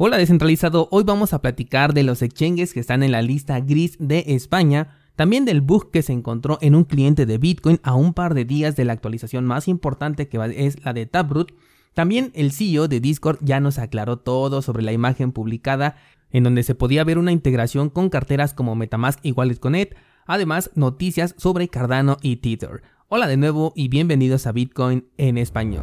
Hola descentralizado, hoy vamos a platicar de los exchanges que están en la lista gris de España, también del bug que se encontró en un cliente de Bitcoin a un par de días de la actualización más importante que es la de Taproot. También el CEO de Discord ya nos aclaró todo sobre la imagen publicada en donde se podía ver una integración con carteras como Metamask y Wallet Connect, además noticias sobre Cardano y Tether. Hola de nuevo y bienvenidos a Bitcoin en español.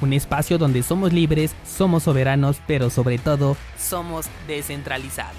un espacio donde somos libres, somos soberanos, pero sobre todo somos descentralizados.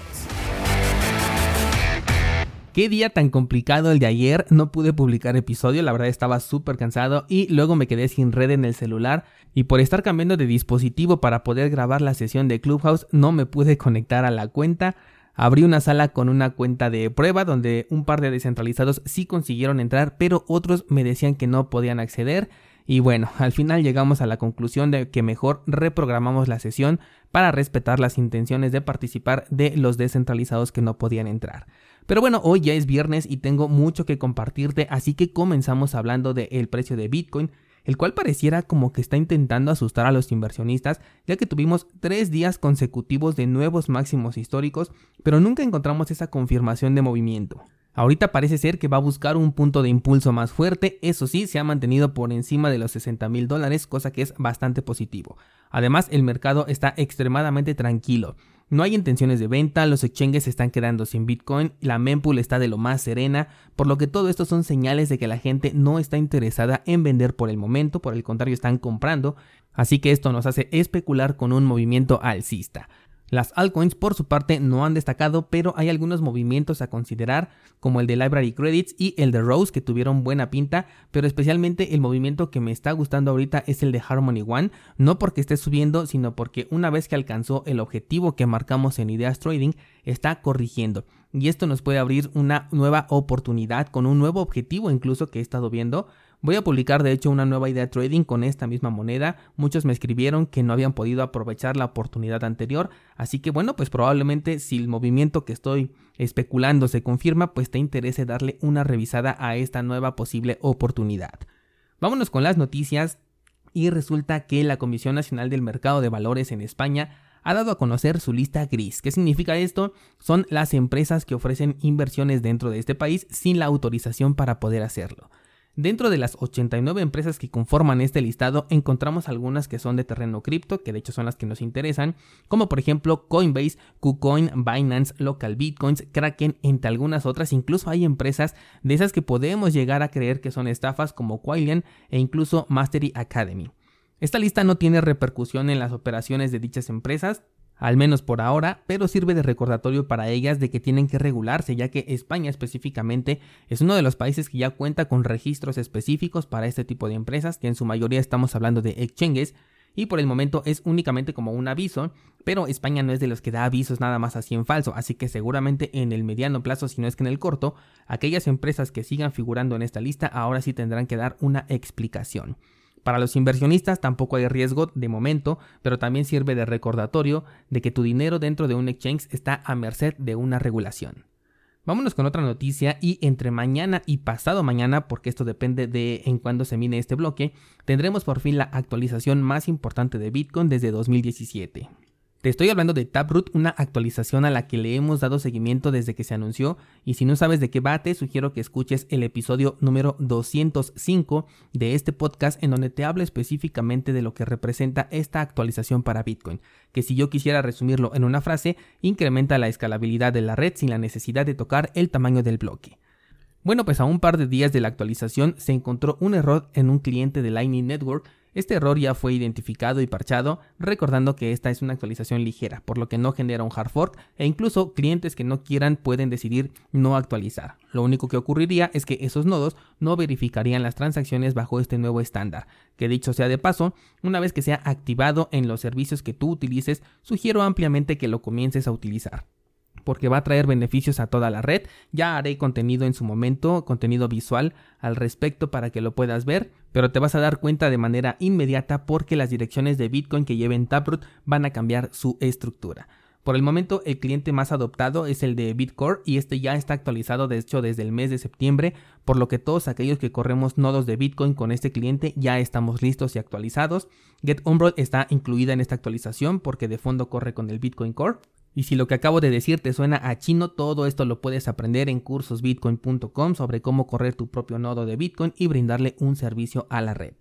Qué día tan complicado el de ayer, no pude publicar episodio, la verdad estaba súper cansado y luego me quedé sin red en el celular y por estar cambiando de dispositivo para poder grabar la sesión de Clubhouse no me pude conectar a la cuenta. Abrí una sala con una cuenta de prueba donde un par de descentralizados sí consiguieron entrar, pero otros me decían que no podían acceder y bueno, al final llegamos a la conclusión de que mejor reprogramamos la sesión para respetar las intenciones de participar de los descentralizados que no podían entrar. Pero bueno, hoy ya es viernes y tengo mucho que compartirte, así que comenzamos hablando del precio de Bitcoin, el cual pareciera como que está intentando asustar a los inversionistas, ya que tuvimos tres días consecutivos de nuevos máximos históricos, pero nunca encontramos esa confirmación de movimiento. Ahorita parece ser que va a buscar un punto de impulso más fuerte, eso sí, se ha mantenido por encima de los 60 mil dólares, cosa que es bastante positivo. Además, el mercado está extremadamente tranquilo. No hay intenciones de venta, los exchanges se están quedando sin Bitcoin, la mempool está de lo más serena, por lo que todo esto son señales de que la gente no está interesada en vender por el momento, por el contrario están comprando, así que esto nos hace especular con un movimiento alcista. Las altcoins por su parte no han destacado, pero hay algunos movimientos a considerar, como el de Library Credits y el de Rose, que tuvieron buena pinta, pero especialmente el movimiento que me está gustando ahorita es el de Harmony One, no porque esté subiendo, sino porque una vez que alcanzó el objetivo que marcamos en Ideas Trading, está corrigiendo. Y esto nos puede abrir una nueva oportunidad con un nuevo objetivo incluso que he estado viendo Voy a publicar de hecho una nueva idea de trading con esta misma moneda. Muchos me escribieron que no habían podido aprovechar la oportunidad anterior. Así que bueno, pues probablemente si el movimiento que estoy especulando se confirma, pues te interese darle una revisada a esta nueva posible oportunidad. Vámonos con las noticias. Y resulta que la Comisión Nacional del Mercado de Valores en España ha dado a conocer su lista gris. ¿Qué significa esto? Son las empresas que ofrecen inversiones dentro de este país sin la autorización para poder hacerlo. Dentro de las 89 empresas que conforman este listado encontramos algunas que son de terreno cripto, que de hecho son las que nos interesan, como por ejemplo Coinbase, KuCoin, Binance, Local Bitcoins, Kraken, entre algunas otras. Incluso hay empresas de esas que podemos llegar a creer que son estafas como Quillian e incluso Mastery Academy. Esta lista no tiene repercusión en las operaciones de dichas empresas, al menos por ahora, pero sirve de recordatorio para ellas de que tienen que regularse, ya que España específicamente es uno de los países que ya cuenta con registros específicos para este tipo de empresas, que en su mayoría estamos hablando de exchanges, y por el momento es únicamente como un aviso, pero España no es de los que da avisos nada más así en falso, así que seguramente en el mediano plazo, si no es que en el corto, aquellas empresas que sigan figurando en esta lista ahora sí tendrán que dar una explicación. Para los inversionistas tampoco hay riesgo de momento, pero también sirve de recordatorio de que tu dinero dentro de un exchange está a merced de una regulación. Vámonos con otra noticia y entre mañana y pasado mañana, porque esto depende de en cuándo se mine este bloque, tendremos por fin la actualización más importante de Bitcoin desde 2017. Te estoy hablando de Taproot, una actualización a la que le hemos dado seguimiento desde que se anunció y si no sabes de qué va, te sugiero que escuches el episodio número 205 de este podcast en donde te hablo específicamente de lo que representa esta actualización para Bitcoin, que si yo quisiera resumirlo en una frase, incrementa la escalabilidad de la red sin la necesidad de tocar el tamaño del bloque. Bueno, pues a un par de días de la actualización se encontró un error en un cliente de Lightning Network Este error ya fue identificado y parchado, recordando que esta es una actualización ligera, por lo que no genera un hard fork e incluso clientes que no quieran pueden decidir no actualizar. Lo único que ocurriría es que esos nodos no verificarían las transacciones bajo este nuevo estándar, que dicho sea de paso, una vez que sea activado en los servicios que tú utilices, sugiero ampliamente que lo comiences a utilizar porque va a traer beneficios a toda la red. Ya haré contenido en su momento, contenido visual al respecto para que lo puedas ver, pero te vas a dar cuenta de manera inmediata porque las direcciones de Bitcoin que lleven Taproot van a cambiar su estructura. Por el momento, el cliente más adoptado es el de Bitcore y este ya está actualizado de hecho desde el mes de septiembre, por lo que todos aquellos que corremos nodos de Bitcoin con este cliente ya estamos listos y actualizados. Get está incluida en esta actualización porque de fondo corre con el Bitcoin Core. Y si lo que acabo de decir te suena a chino, todo esto lo puedes aprender en cursosbitcoin.com sobre cómo correr tu propio nodo de Bitcoin y brindarle un servicio a la red.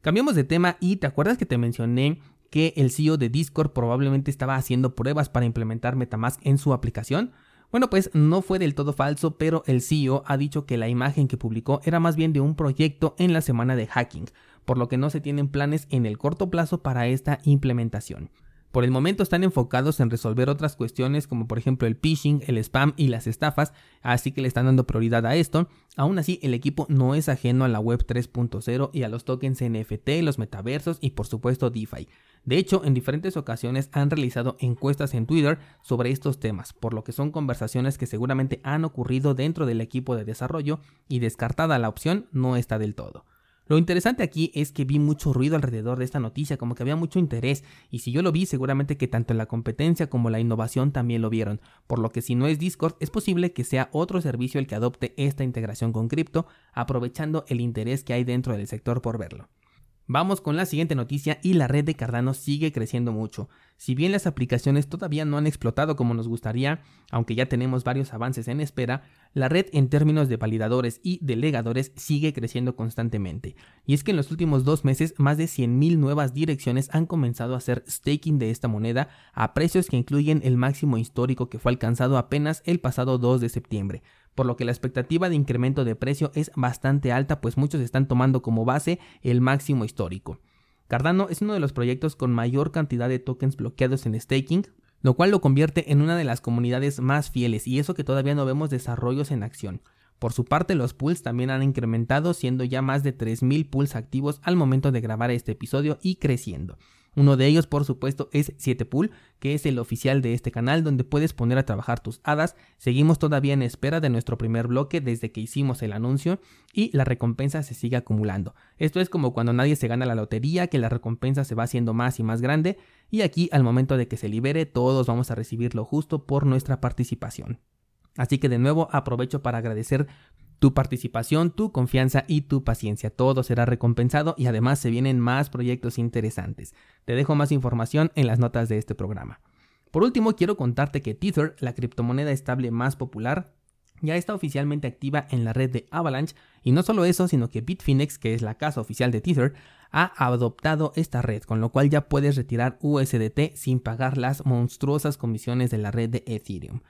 Cambiamos de tema y te acuerdas que te mencioné que el CEO de Discord probablemente estaba haciendo pruebas para implementar Metamask en su aplicación? Bueno, pues no fue del todo falso, pero el CEO ha dicho que la imagen que publicó era más bien de un proyecto en la semana de hacking, por lo que no se tienen planes en el corto plazo para esta implementación. Por el momento están enfocados en resolver otras cuestiones como por ejemplo el phishing, el spam y las estafas, así que le están dando prioridad a esto. Aún así, el equipo no es ajeno a la web 3.0 y a los tokens NFT, los metaversos y por supuesto DeFi. De hecho, en diferentes ocasiones han realizado encuestas en Twitter sobre estos temas, por lo que son conversaciones que seguramente han ocurrido dentro del equipo de desarrollo y descartada la opción no está del todo. Lo interesante aquí es que vi mucho ruido alrededor de esta noticia, como que había mucho interés, y si yo lo vi, seguramente que tanto la competencia como la innovación también lo vieron, por lo que si no es Discord, es posible que sea otro servicio el que adopte esta integración con cripto, aprovechando el interés que hay dentro del sector por verlo. Vamos con la siguiente noticia y la red de Cardano sigue creciendo mucho. Si bien las aplicaciones todavía no han explotado como nos gustaría, aunque ya tenemos varios avances en espera, la red en términos de validadores y delegadores sigue creciendo constantemente. Y es que en los últimos dos meses más de 100.000 nuevas direcciones han comenzado a hacer staking de esta moneda a precios que incluyen el máximo histórico que fue alcanzado apenas el pasado 2 de septiembre por lo que la expectativa de incremento de precio es bastante alta, pues muchos están tomando como base el máximo histórico. Cardano es uno de los proyectos con mayor cantidad de tokens bloqueados en staking, lo cual lo convierte en una de las comunidades más fieles, y eso que todavía no vemos desarrollos en acción. Por su parte, los pools también han incrementado, siendo ya más de 3.000 pools activos al momento de grabar este episodio y creciendo. Uno de ellos, por supuesto, es 7pool, que es el oficial de este canal donde puedes poner a trabajar tus hadas. Seguimos todavía en espera de nuestro primer bloque desde que hicimos el anuncio y la recompensa se sigue acumulando. Esto es como cuando nadie se gana la lotería, que la recompensa se va haciendo más y más grande y aquí al momento de que se libere todos vamos a recibir lo justo por nuestra participación. Así que de nuevo aprovecho para agradecer tu participación, tu confianza y tu paciencia. Todo será recompensado y además se vienen más proyectos interesantes. Te dejo más información en las notas de este programa. Por último, quiero contarte que Tether, la criptomoneda estable más popular, ya está oficialmente activa en la red de Avalanche y no solo eso, sino que Bitfinex, que es la casa oficial de Tether, ha adoptado esta red, con lo cual ya puedes retirar USDT sin pagar las monstruosas comisiones de la red de Ethereum.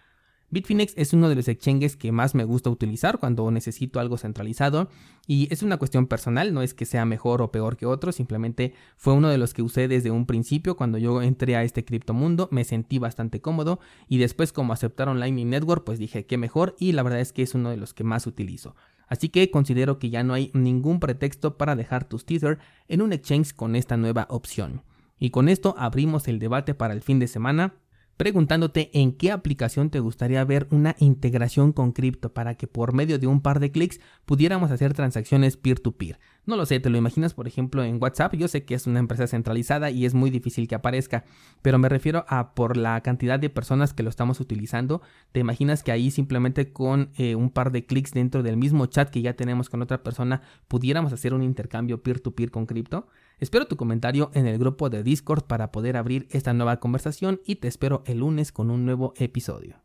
Bitfinex es uno de los exchanges que más me gusta utilizar cuando necesito algo centralizado y es una cuestión personal, no es que sea mejor o peor que otro, simplemente fue uno de los que usé desde un principio cuando yo entré a este criptomundo, me sentí bastante cómodo y después como aceptaron Lightning Network pues dije que mejor y la verdad es que es uno de los que más utilizo. Así que considero que ya no hay ningún pretexto para dejar tus Tether en un exchange con esta nueva opción. Y con esto abrimos el debate para el fin de semana preguntándote en qué aplicación te gustaría ver una integración con cripto para que por medio de un par de clics pudiéramos hacer transacciones peer-to-peer. No lo sé, te lo imaginas por ejemplo en WhatsApp, yo sé que es una empresa centralizada y es muy difícil que aparezca, pero me refiero a por la cantidad de personas que lo estamos utilizando, te imaginas que ahí simplemente con eh, un par de clics dentro del mismo chat que ya tenemos con otra persona pudiéramos hacer un intercambio peer to -peer con cripto. Espero tu comentario en el grupo de Discord para poder abrir esta nueva conversación y te espero el lunes con un nuevo episodio.